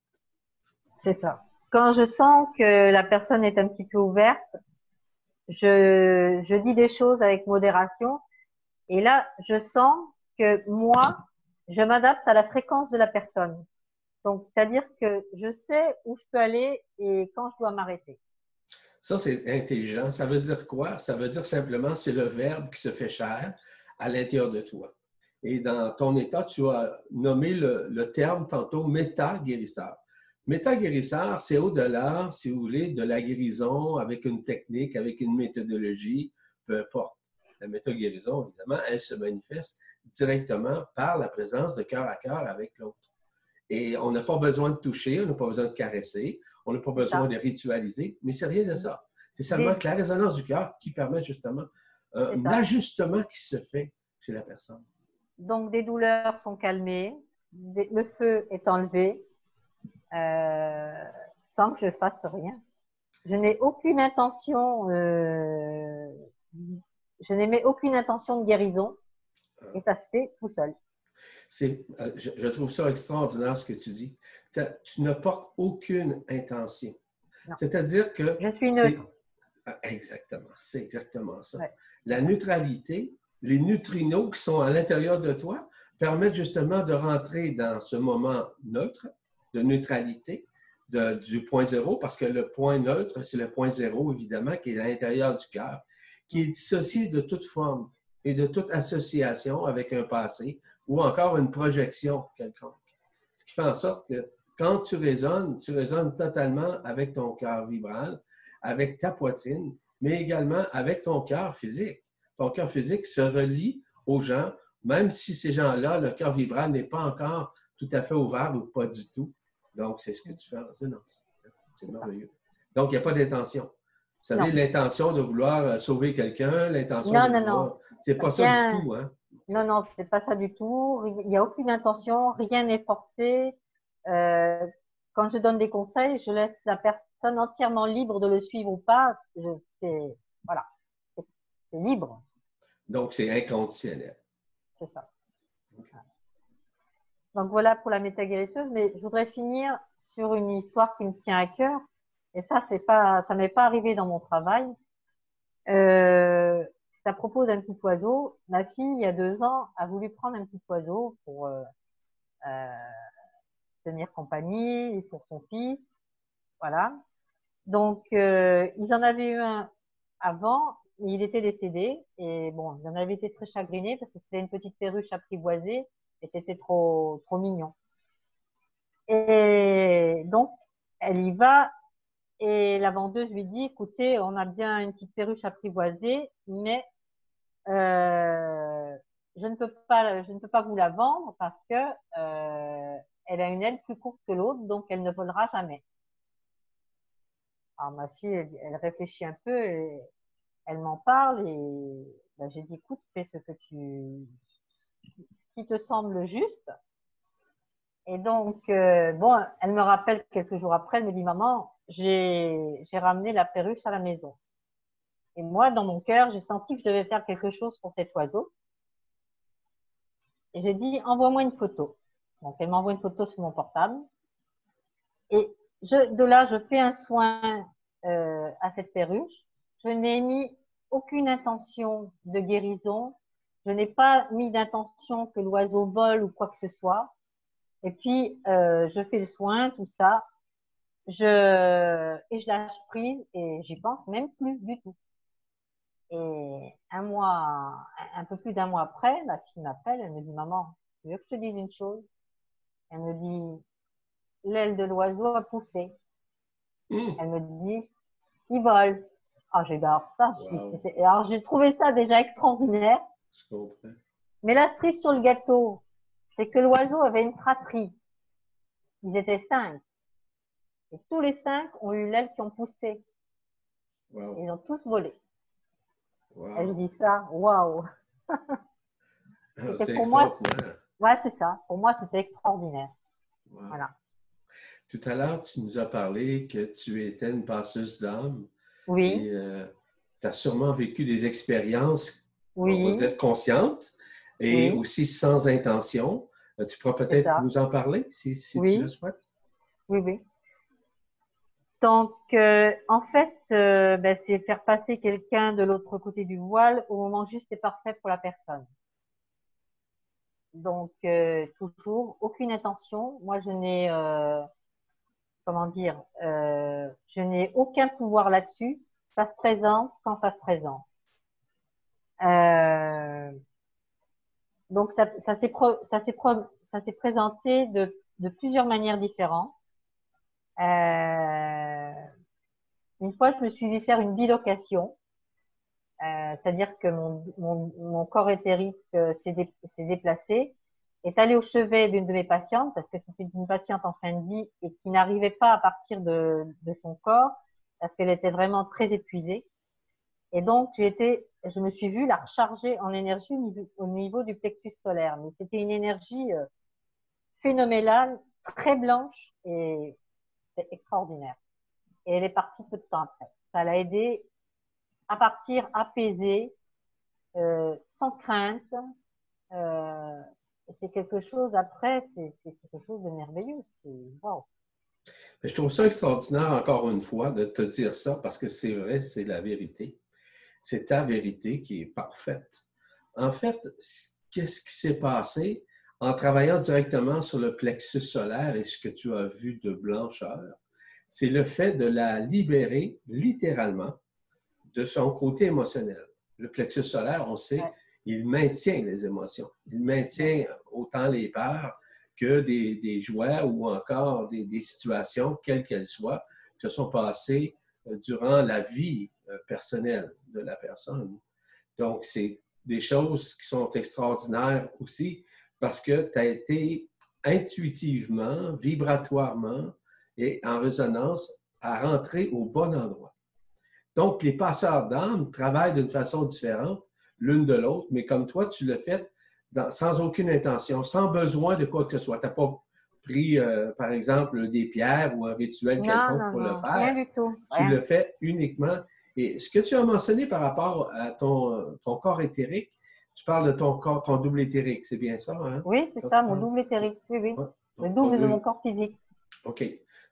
C'est ça. Quand je sens que la personne est un petit peu ouverte, je, je dis des choses avec modération. Et là, je sens que moi, je m'adapte à la fréquence de la personne. Donc, c'est-à-dire que je sais où je peux aller et quand je dois m'arrêter. Ça, c'est intelligent. Ça veut dire quoi? Ça veut dire simplement, c'est le verbe qui se fait cher à l'intérieur de toi. Et dans ton état, tu as nommé le, le terme tantôt méta-guérisseur. Méta-guérisseur, c'est au-delà, si vous voulez, de la guérison avec une technique, avec une méthodologie, peu importe. La méta-guérison, évidemment, elle se manifeste directement par la présence de cœur à cœur avec l'autre. Et on n'a pas besoin de toucher, on n'a pas besoin de caresser, on n'a pas besoin de ritualiser, mais c'est rien de ça. C'est seulement que la résonance du cœur qui permet justement euh, un ajustement qui se fait chez la personne. Donc, des douleurs sont calmées, le feu est enlevé, euh, sans que je fasse rien. Je n'ai aucune intention, euh, je n'ai aucune intention de guérison. Et ça se fait tout seul. Euh, je, trouve ça extraordinaire ce que tu dis. Tu ne portes aucune intention. C'est-à-dire que... Je suis neutre. Ah, exactement, c'est exactement ça. La neutralité, les neutrinos qui sont à l'intérieur de toi permettent justement de rentrer dans ce moment neutre, de neutralité, du point zéro, parce que le point neutre, c'est le point zéro, évidemment, qui est à l'intérieur du cœur, qui est dissocié de toute forme et de toute association avec un passé ou encore une projection quelconque. Ce qui fait en sorte que quand tu résonnes, tu résonnes totalement avec ton cœur vibral, avec ta poitrine, mais également avec ton cœur physique. Ton cœur physique se relie aux gens, même si ces gens-là, le cœur vibral n'est pas encore tout à fait ouvert ou pas du tout. Donc, c'est ce que tu fais en résonance. C'est merveilleux. Donc, il n'y a pas d'intention. Vous savez, l'intention de vouloir euh, sauver quelqu'un, l'intention de non, non. C'est pas ça du tout, hein? Non, non, c'est pas ça du tout. Il n'y a aucune intention, rien n'est forcé. Euh, quand je donne des conseils, je laisse la personne entièrement libre de le suivre ou pas. C'est voilà, c'est libre. Donc, c'est inconditionnel. C'est ça. Donc voilà pour la métaguérisseuse, mais je voudrais finir sur une histoire qui me tient à cœur. Et ça, c'est pas, ça m'est pas arrivé dans mon travail. Euh, c'est à propos d'un petit oiseau. Ma fille, il y a deux ans, a voulu prendre un petit oiseau pour euh, euh, tenir compagnie pour son fils. Voilà. Donc, euh, ils en avaient eu un avant, il était décédé. Et bon, ils en avaient été très chagrinés parce que c'était une petite perruche apprivoisée et c'était trop, trop mignon. Et donc, elle y va et la vendeuse lui dit, écoutez, on a bien une petite perruche apprivoisée, mais euh, je ne peux pas, je ne peux pas vous la vendre parce que euh, elle a une aile plus courte que l'autre, donc elle ne volera jamais. Alors ma fille, elle, réfléchit un peu et elle m'en parle et ben, j'ai dit, écoute, fais ce que tu, ce qui te semble juste. Et donc, euh, bon, elle me rappelle quelques jours après, elle me dit, maman, j'ai ramené la perruche à la maison. Et moi, dans mon cœur, j'ai senti que je devais faire quelque chose pour cet oiseau. Et j'ai dit, envoie-moi une photo. Donc, elle m'envoie une photo sur mon portable. Et je, de là, je fais un soin euh, à cette perruche. Je n'ai mis aucune intention de guérison, je n'ai pas mis d'intention que l'oiseau vole ou quoi que ce soit. Et puis, euh, je fais le soin, tout ça. Je, et je lâche prise et j'y pense même plus du tout. Et un mois, un peu plus d'un mois après, ma fille m'appelle, elle me dit, maman, tu veux que je te dise une chose? Elle me dit, l'aile de l'oiseau a poussé. Mmh. Elle me dit, il vole. Ah, j'adore ça. Alors, j'ai trouvé ça déjà extraordinaire. Mais la cerise sur le gâteau, c'est que l'oiseau avait une fratrie. Ils étaient cinq. Et tous les cinq ont eu l'aile qui ont poussé. Ils ont tous volé. Et je dis ça, waouh! c'est pour moi. Ouais, c'est ça. Pour moi, c'était extraordinaire. Voilà. Tout à l'heure, tu nous as parlé que tu étais une passeuse d'âme. Oui. Euh, tu as sûrement vécu des expériences oui. on va dire consciente et aussi sans intention. Euh, tu pourras peut-être nous en parler si, tu le souhaites. Oui, oui. Donc, euh, en fait, euh, ben, c'est faire passer quelqu'un de l'autre côté du voile au moment juste et parfait pour la personne. Donc, toujours, aucune intention. Moi, je n'ai, comment dire, je n'ai aucun pouvoir là-dessus. Ça se présente quand ça se présente. Euh, donc ça s'est présenté de, de plusieurs manières différentes. Euh, une fois, je me suis vu faire une bilocation, euh, c'est-à-dire que mon, mon, mon, corps éthérique euh, s'est déplacé, est allé au chevet d'une de mes patientes parce que c'était une patiente en fin de vie et qui n'arrivait pas à partir de, de son corps parce qu'elle était vraiment très épuisée. Et donc, été, je me suis vue la recharger en énergie au niveau, du plexus solaire. Mais c'était une énergie euh, phénoménale, très blanche et c'était extraordinaire. Et elle est partie peu de temps après. Ça l'a aidé à partir apaisée, euh, sans crainte, Euh, c'est quelque chose, après, c'est quelque chose de merveilleux. C'est wow. Je trouve ça extraordinaire, encore une fois, de te dire ça parce que c'est vrai, c'est la vérité. C'est ta vérité qui est parfaite. En fait, qu'est-ce qui s'est passé en travaillant directement sur le plexus solaire et ce que tu as vu de blancheur? C'est le fait de la libérer littéralement de son côté émotionnel. Le plexus solaire, on sait, il maintient les émotions. Il maintient autant les peurs que des, des joies ou encore des, des situations, quelles qu'elles soient, qui se sont passées euh, durant la vie euh, personnelle de la personne. Donc, c'est des choses qui sont extraordinaires aussi parce que tu as été intuitivement, vibratoirement et en résonance à rentrer au bon endroit. Donc, les passeurs d'âme travaillent d'une façon différente l'une de l'autre, mais comme toi, tu le fais sans aucune intention, sans besoin de quoi que ce soit. Tu n'as pas pris, euh, par exemple, des pierres ou un rituel quelconque pour le faire. Rien du tout. Tu le fais uniquement. Et ce que tu as mentionné par rapport à ton, ton corps éthérique, tu parles de ton corps, ton double éthérique, c'est bien ça? Hein? Oui, c'est ça, mon double éthérique. Oui, oui. le double de mon corps physique. OK.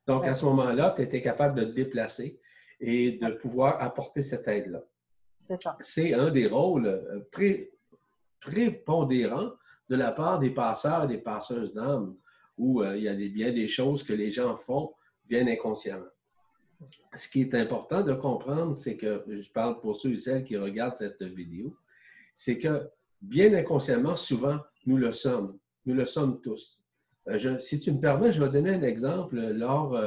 Donc, à ce moment-là, tu étais capable de te déplacer et de pouvoir apporter cette aide-là. C'est un des rôles euh, prépondérants de la part des passeurs et des passeuses d'âme, où euh, il y a des, bien des choses que les gens font bien inconsciemment. Ce qui est important de comprendre, c'est que, je parle pour ceux et celles qui regardent cette vidéo, c'est que bien inconsciemment, souvent, nous le sommes. Nous le sommes tous. Euh, si tu me permets, je vais donner un exemple lors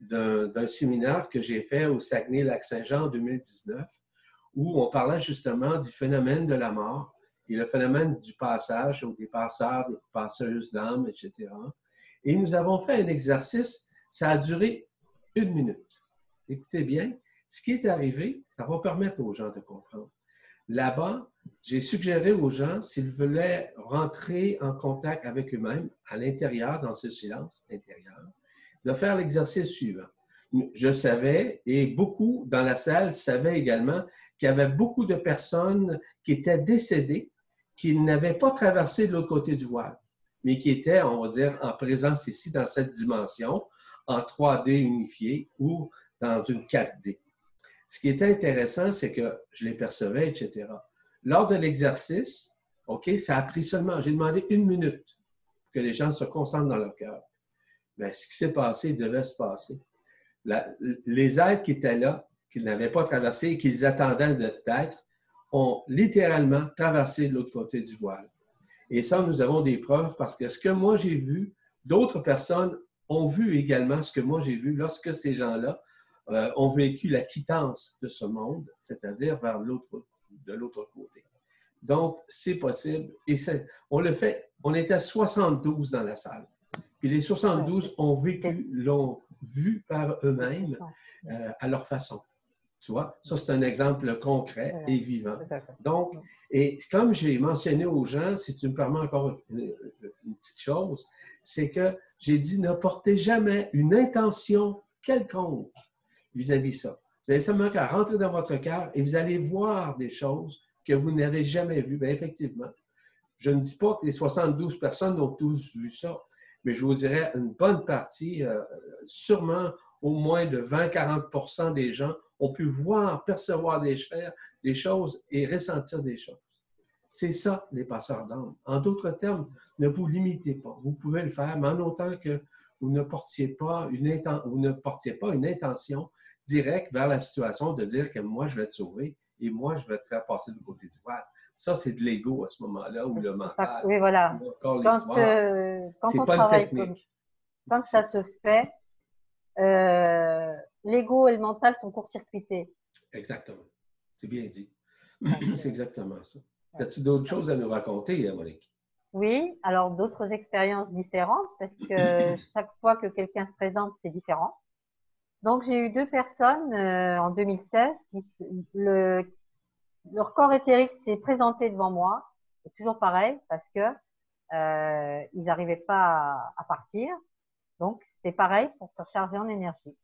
d'un séminaire que j'ai fait au Saguenay-Lac-Saint-Jean en 2019 où on parlait justement du phénomène de la mort et le phénomène du passage ou des passeurs, des passeuses d'âme, etc. Et nous avons fait un exercice, ça a duré une minute. Écoutez bien, ce qui est arrivé, ça va permettre aux gens de comprendre. Là-bas, j'ai suggéré aux gens, s'ils voulaient rentrer en contact avec eux-mêmes à l'intérieur, dans ce silence intérieur, de faire l'exercice suivant je savais, et beaucoup dans la salle savaient également, qu'il y avait beaucoup de personnes qui étaient décédées, qui n'avaient pas traversé de l'autre côté du voile, mais qui étaient, on va dire, en présence ici dans cette dimension, en 3D unifié ou dans une 4D. Ce qui était intéressant, c'est que je les percevais, etc. Lors de l'exercice, OK, ça a pris seulement, j'ai demandé une minute que les gens se concentrent dans leur cœur. Mais ce qui s'est passé devait se passer les êtres qui étaient là, qu'ils n'avaient pas traversé et qu'ils attendaient d'être, ont littéralement traversé de l'autre côté du voile. Et ça, nous avons des preuves parce que ce que moi j'ai vu, d'autres personnes ont vu également ce que moi j'ai vu lorsque ces gens-là euh, ont vécu la quittance de ce monde, c'est-à-dire vers l'autre, de l'autre côté. Donc, c'est possible. Et on le fait. On était 72 dans la salle. Puis les 72 ont vécu, l'ont vu par eux-mêmes euh, à leur façon. Tu vois, ça c'est un exemple concret et vivant. Donc, et comme j'ai mentionné aux gens, si tu me permets encore une, petite chose, c'est que j'ai dit ne portez jamais une intention quelconque vis-à-vis -vis ça. Vous avez seulement qu'à rentrer dans votre cœur et vous allez voir des choses que vous n'avez jamais vues. Bien, effectivement, je ne dis pas que les 72 personnes ont tous vu ça, mais je vous dirais une bonne partie, euh, sûrement au moins de 20-40% des gens ont pu voir, percevoir des, des choses et ressentir des choses. C'est ça, les passeurs d'âme. En d'autres termes, ne vous limitez pas. Vous pouvez le faire, mais en autant que vous ne portiez pas une, vous ne portiez pas une intention directe vers la situation de dire que moi, je vais te sauver et moi, je vais te faire passer du côté du voile. Ça, c'est de l'ego à ce moment-là, ou le mental. Oui, voilà. quand, euh, quand on travaille comme, quand ça se fait, euh, l'ego et le mental sont court-circuités. Exactement. C'est bien dit. c'est exactement ça. As-tu d'autres choses à nous raconter, Monique? Oui, alors d'autres expériences différentes, parce que chaque fois que quelqu'un se présente, c'est différent. Donc, j'ai eu deux personnes euh, en 2016 qui, le, leur corps éthérique s'est présenté devant moi, c'est toujours pareil parce que euh, ils n'arrivaient pas à, partir. Donc c'était pareil pour se recharger en énergie.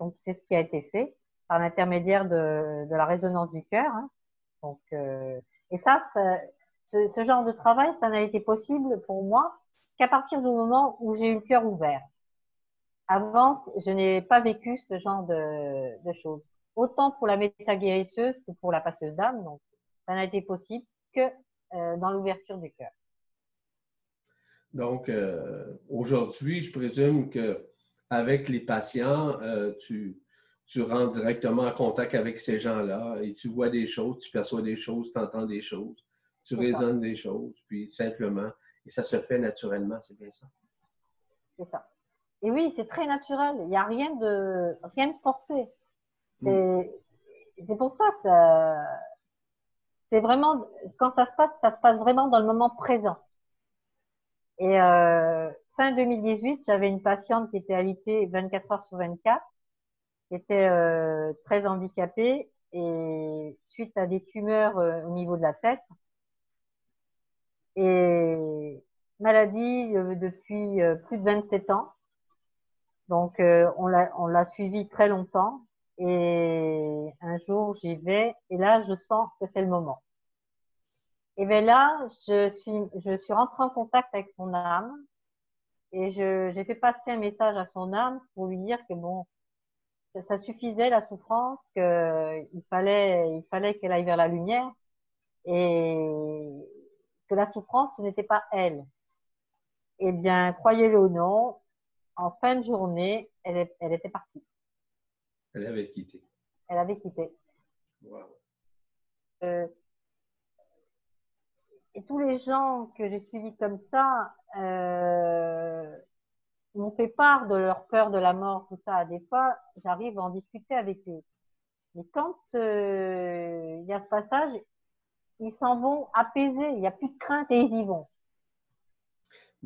Donc c'est ce qui a été fait par l'intermédiaire de, de, la résonance du cœur. Hein. Donc euh, et ça, ce, genre de travail, ça n'a été possible pour moi qu'à partir du moment où j'ai eu le cœur ouvert. Avant, je n'ai pas vécu ce genre de, de choses. Autant pour la métaguérisseuse que pour la passeuse d'âme. Donc, ça n'a été possible que euh, dans l'ouverture du cœur. Donc, euh, aujourd'hui, je présume que avec les patients, euh, tu, tu rentres directement en contact avec ces gens-là et tu vois des choses, tu perçois des choses, tu entends des choses, tu raisonnes des choses, puis simplement, et ça se fait naturellement, c'est bien ça? C'est ça. Et oui, c'est très naturel. Il n'y a rien de, rien de forcé. C'est pour ça, ça c'est vraiment, quand ça se passe, ça se passe vraiment dans le moment présent. Et euh, fin 2018, j'avais une patiente qui était alitée 24 heures sur 24, qui était euh, très handicapée et suite à des tumeurs euh, au niveau de la tête. Et maladie euh, depuis euh, plus de 27 ans. Donc on l'a suivi très longtemps et un jour, j'y vais et là, je sens que c'est le moment. Et bien là, je suis, je suis rentrée en contact avec son âme et j'ai fait passer un message à son âme pour lui dire que bon, ça, ça suffisait la souffrance, qu'il fallait, il fallait qu'elle aille vers la lumière et que la souffrance, ce n'était pas elle. Eh bien, croyez-le ou non, en fin de journée, elle, elle était partie. Elle avait quitté. Elle avait quitté. Euh, et tous les gens que j'ai suivis comme ça euh, m'ont fait part de leur peur de la mort, tout ça. Des fois, j'arrive à en discuter avec eux. Mais quand euh, il y a ce passage, ils s'en vont apaisés. Il n'y a plus de crainte et ils y vont.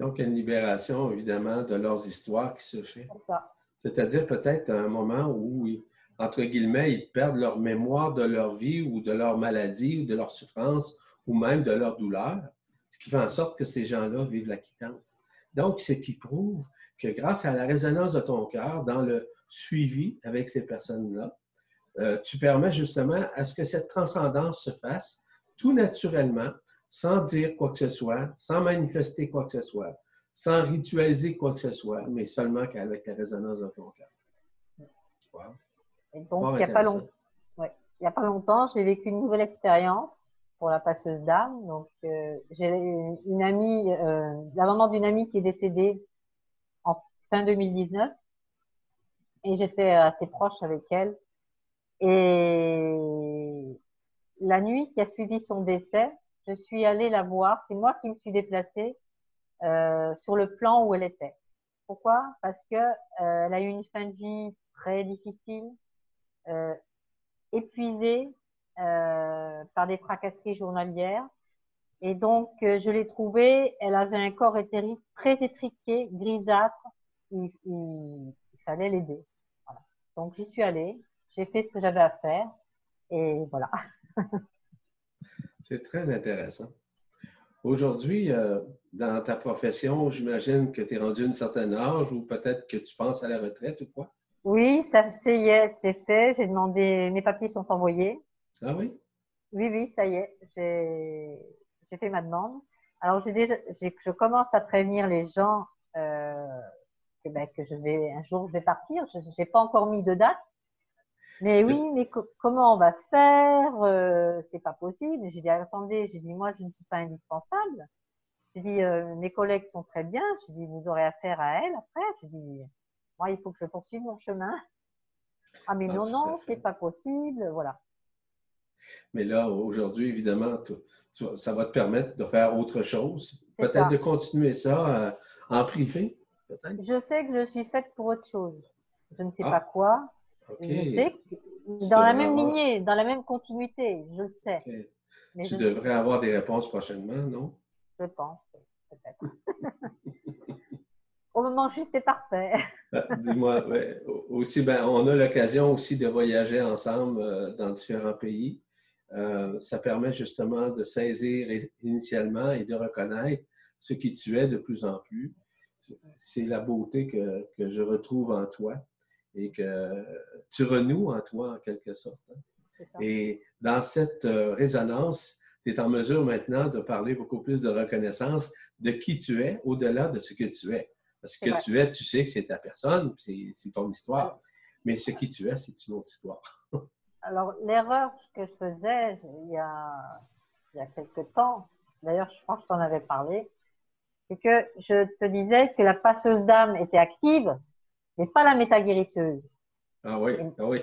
Donc, il y a une libération, évidemment, de leurs histoires qui se fait. C'est-à-dire peut-être un moment où, entre guillemets, ils perdent leur mémoire de leur vie ou de leur maladie ou de leur souffrance ou même de leur douleur, ce qui fait en sorte que ces gens-là vivent la quittance. Donc, ce qui prouve que grâce à la résonance de ton cœur, dans le suivi avec ces personnes-là, euh, tu permets justement à ce que cette transcendance se fasse tout naturellement, sans dire quoi que ce soit, sans manifester quoi que ce soit, sans ritualiser quoi que ce soit, mais seulement qu'avec la résonance de ton cœur. donc, il n'y a, pas a pas longtemps, j'ai vécu une nouvelle expérience pour la passeuse d'âme. Donc, euh, j'ai une amie, euh, la maman d'une amie qui est décédée en fin 2019, et j'étais assez proche avec elle. Et la nuit qui a suivi son décès, je suis allée la voir. C'est moi qui me suis déplacée euh, sur le plan où elle était. Pourquoi? Parce que euh, a eu une fin de vie très difficile, euh, épuisée euh, par des tracasseries journalières. Et donc, euh, je l'ai trouvée, elle avait un corps éthérique très étriqué, grisâtre. Il, il, il fallait l'aider. Voilà. Donc, j'y suis allée, j'ai fait ce que j'avais à faire. Et voilà. C'est très intéressant. Aujourd'hui, euh, dans ta profession, j'imagine que tu es rendu à un certain âge ou peut-être que tu penses à la retraite ou quoi? Oui, ça c'est fait. J'ai demandé, mes papiers sont envoyés. Ah oui? Oui, oui, ça y est. J'ai fait ma demande. Alors, j'ai déjà, je commence à prévenir les gens euh, que, ben, que je vais un jour je vais partir. Je n'ai pas encore mis de date, mais oui, mais comment on va faire euh, C'est pas possible. J'ai dit attendez, j'ai dit moi je ne suis pas indispensable. J'ai dit euh, mes collègues sont très bien. J'ai dit vous aurez affaire à elle après. J'ai dit moi il faut que je poursuive mon chemin. Ah mais ah, non non c'est pas possible. Voilà. Mais là aujourd'hui évidemment ça va te permettre de faire autre chose. Peut-être de continuer ça euh, en privé. Je sais que je suis faite pour autre chose. Je ne sais ah. pas quoi. Je sais, dans la même lignée, dans la même continuité, je le sais. tu devrais avoir des réponses prochainement, non? Je pense, peut-être. Au moment juste, c'est parfait. Ah, dis-moi, aussi, ben, on a l'occasion aussi de voyager ensemble euh, dans différents pays. Euh, ça permet justement de saisir initialement et de reconnaître ce qui tu es de plus en plus. C'est la beauté que, que je retrouve en toi et que tu renoues en toi en quelque sorte. Hein. Et dans cette euh, résonance, tu es en mesure maintenant de parler beaucoup plus de reconnaissance de qui tu es au-delà de ce que tu es. Parce que tu es, tu sais que c'est ta personne, c'est ton histoire. Mais ce qui tu es, c'est une autre histoire. Alors, l'erreur que je faisais il y a, il y a quelques temps, d'ailleurs, je pense que je t'en avais parlé, c'est que je te disais que la passeuse d'âme était active, mais pas la métaguérisseuse. Ah oui, ah oui.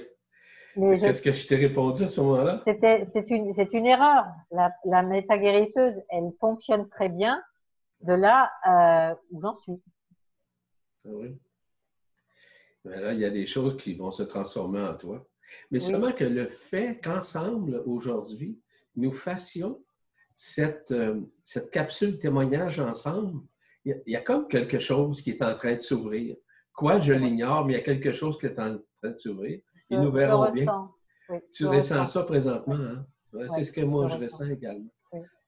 Qu'est-ce que je t'ai répondu à ce moment-là? C'est une, une, erreur. La, la métaguérisseuse, elle fonctionne très bien de là euh, où j'en suis. Ah oui. Mais là, il y a des choses qui vont se transformer en toi. Mais seulement que le fait qu'ensemble, aujourd'hui, nous fassions cette, euh, cette capsule témoignage ensemble, il y, a comme quelque chose qui est en train de s'ouvrir. Quoi, je l'ignore, mais il y a quelque chose qui est en train de s'ouvrir. Et nous verrons bien. tu ressens ça présentement, hein? c'est ce que moi, je, ressens également,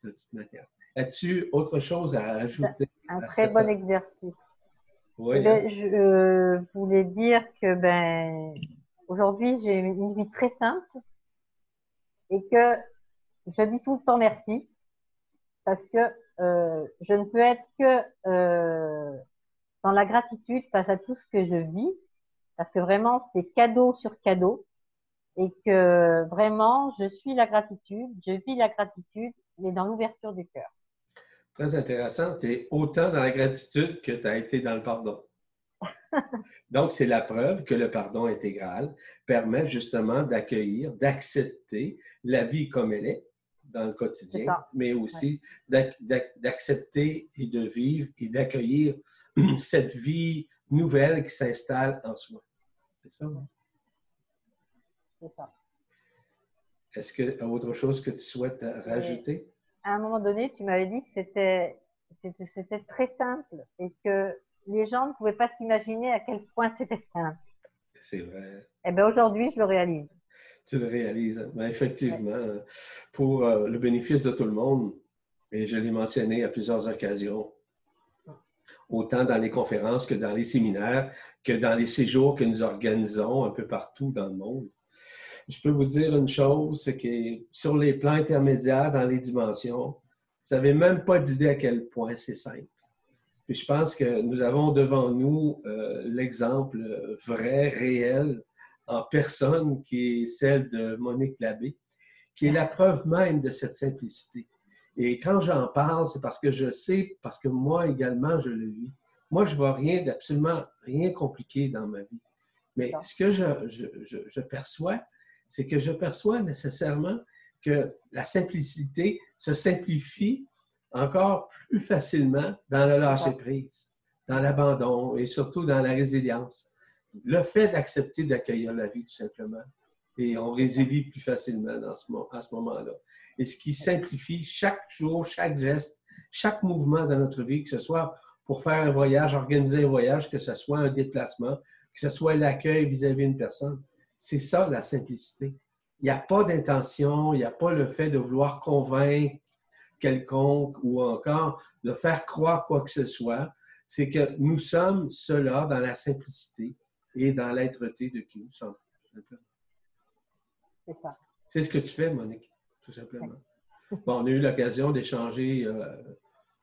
de toute manière. As-tu autre chose à ajouter? Un très bon exercice. Oui. Eh ben, hein? je euh, voulais dire que ben, aujourd'hui, j'ai une vie très simple et que je dis tout le temps merci parce que euh, je ne peux être que euh, dans la gratitude face à tout ce que je vis, parce que vraiment c'est cadeau sur cadeau, et que vraiment je suis la gratitude, je vis la gratitude, mais dans l'ouverture du cœur. Très intéressant. Tu es autant dans la gratitude que tu as été dans le pardon. Donc, c'est la preuve que le pardon intégral permet justement d'accueillir, d'accepter la vie comme elle est, dans le quotidien, mais aussi d'accepter et de vivre et d'accueillir cette vie nouvelle qui s'installe en soi. C'est ça? C'est ça. Est-ce qu'il y a autre chose que tu souhaites rajouter? à un moment donné, tu m'avais dit que c'était, c'était très simple et que les gens ne pouvaient pas s'imaginer à quel point c'était simple. C'est vrai. Eh bien, aujourd'hui, je le réalise tu le réalises. Mais ben, effectivement, pour euh, le bénéfice de tout le monde, et je l'ai mentionné à plusieurs occasions, autant dans les conférences que dans les séminaires, que dans les séjours que nous organisons un peu partout dans le monde. Je peux vous dire une chose, c'est que sur les plans intermédiaires, dans les dimensions, vous n'avez même pas d'idée à quel point c'est simple. Puis je pense que nous avons devant nous euh, l'exemple vrai, réel en personne, qui est celle de Monique Labbé, qui est la preuve même de cette simplicité. Et quand j'en parle, c'est parce que je sais, parce que moi également, je le vis. Moi, je ne vois rien d'absolument rien compliqué dans ma vie. Mais ce que je, je, perçois, c'est que je perçois nécessairement que la simplicité se simplifie encore plus facilement dans le lâcher-prise, dans l'abandon et surtout dans la résilience le fait d'accepter d'accueillir la vie, tout simplement. Et on résilie plus facilement à ce moment-là. Et ce qui simplifie chaque jour, chaque geste, chaque mouvement dans notre vie, que ce soit pour faire un voyage, organiser un voyage, que ce soit un déplacement, que ce soit l'accueil vis-à-vis d'une personne. C'est ça la simplicité. Il n'y a pas d'intention, il n'y a pas le fait de vouloir convaincre quelconque ou encore de faire croire quoi que ce soit. C'est que nous sommes cela dans la simplicité et dans l'être-té de qui nous sommes. C'est ce que tu fais, Monique, tout simplement. Bon, on a eu l'occasion d'échanger euh,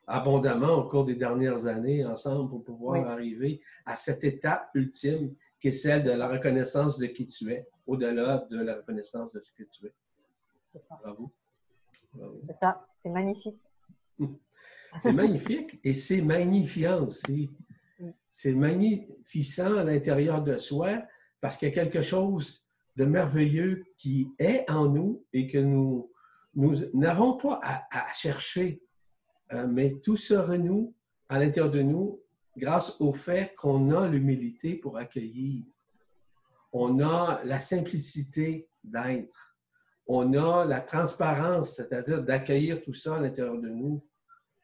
abondamment au cours des dernières années ensemble pour pouvoir arriver à cette étape ultime qui est celle de la reconnaissance de qui tu es, au-delà de la reconnaissance de ce que tu es. Bravo. C'est ça, c'est magnifique. C'est magnifique et c'est magnifiant aussi c'est magnificent à l'intérieur de soi parce qu'il y a quelque chose de merveilleux qui est en nous et que nous n'avons pas à, chercher, euh, mais tout se renoue à l'intérieur de nous grâce au fait qu'on a l'humilité pour accueillir. On a la simplicité d'être. On a la transparence, c'est-à-dire d'accueillir tout ça à l'intérieur de nous.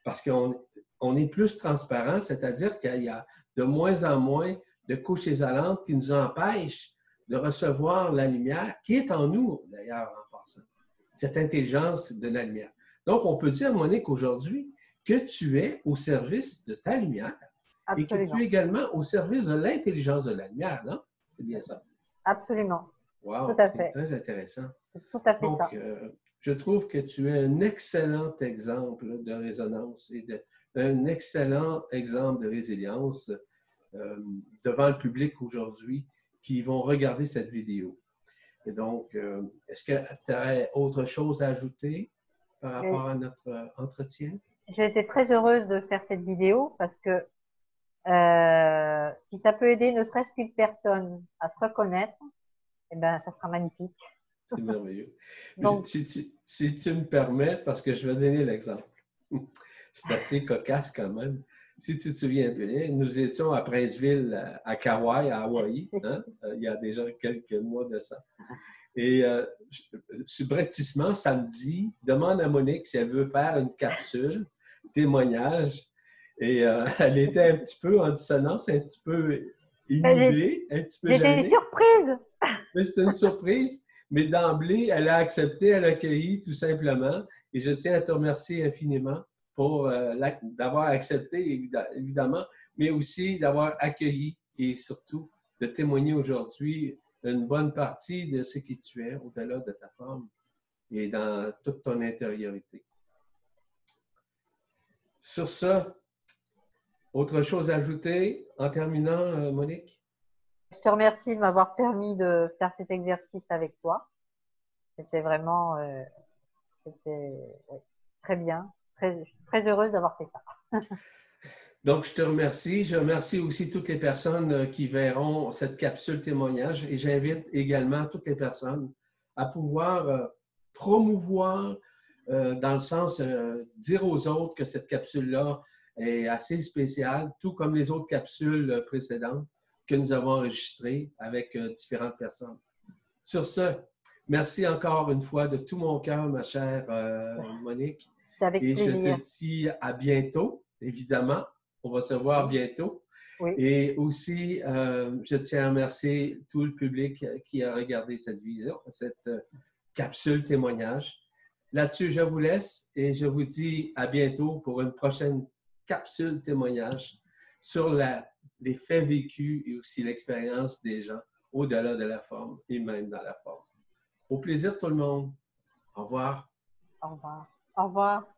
Parce qu'on on est plus transparent, c'est-à-dire qu'il y a de moins en moins de couches isolantes qui nous empêchent de recevoir la lumière qui est en nous, d'ailleurs, en passant, cette intelligence de la lumière. Donc, on peut dire, Monique, aujourd'hui, que tu es au service de ta lumière et que tu es également au service de l'intelligence de la lumière, non? C'est bien ça? Absolument. Wow, Tout à fait. très intéressant. Tout à fait ça. Euh, je trouve que tu es un excellent exemple de résonance et un excellent exemple de résilience euh, devant le public aujourd'hui qui vont regarder cette vidéo. Et donc, euh, est-ce que tu aurais autre chose à ajouter par rapport à notre entretien? J'ai été très heureuse de faire cette vidéo parce que euh, si ça peut aider ne serait-ce qu'une personne à se reconnaître, eh ben, ça sera magnifique. C'est merveilleux. Donc, si, tu, si, tu, me permets, parce que je vais donner l'exemple. C'est assez cocasse quand même. Si tu te souviens bien, nous étions à Princeville, à Kauai, à Hawaï, hein, euh, il y a déjà quelques mois de ça. Et euh, subrepticement, samedi, demande à Monique si elle veut faire une capsule, témoignage. Et euh, elle était un petit peu en dissonance, un petit peu inhibée, un petit peu J'étais surprise! Mais c'était une surprise. Mais d'emblée, elle a accepté, elle a accueilli tout simplement. Et je tiens à te remercier infiniment pour euh, d'avoir accepté, évidemment, mais aussi d'avoir accueilli et surtout de témoigner aujourd'hui une bonne partie de ce qui tu es au-delà de ta forme et dans toute ton intériorité. Sur ça, autre chose à ajouter en terminant, euh, Monique? Je te remercie de m'avoir permis de faire cet exercice avec toi. C'était vraiment euh, très bien. Très, très heureuse d'avoir fait ça. Donc, je te remercie. Je remercie aussi toutes les personnes euh, qui verront cette capsule témoignage et j'invite également toutes les personnes à pouvoir euh, promouvoir, dans le sens dire aux autres que cette capsule-là est assez spéciale, tout comme les autres capsules précédentes que nous avons enregistré avec euh, différentes personnes. Sur ce, merci encore une fois de tout mon cœur, ma chère euh, Avec Et je te dis à bientôt, évidemment. On va se voir bientôt. Et aussi, euh, je tiens à remercier tout le public qui a regardé cette vision, cette capsule témoignage. Là-dessus, je vous laisse et je vous dis à bientôt pour une prochaine capsule témoignage sur la les faits vécus et aussi l'expérience des gens au-delà de la forme et même dans la forme. Au plaisir tout le monde. Au revoir. Au revoir. Au revoir.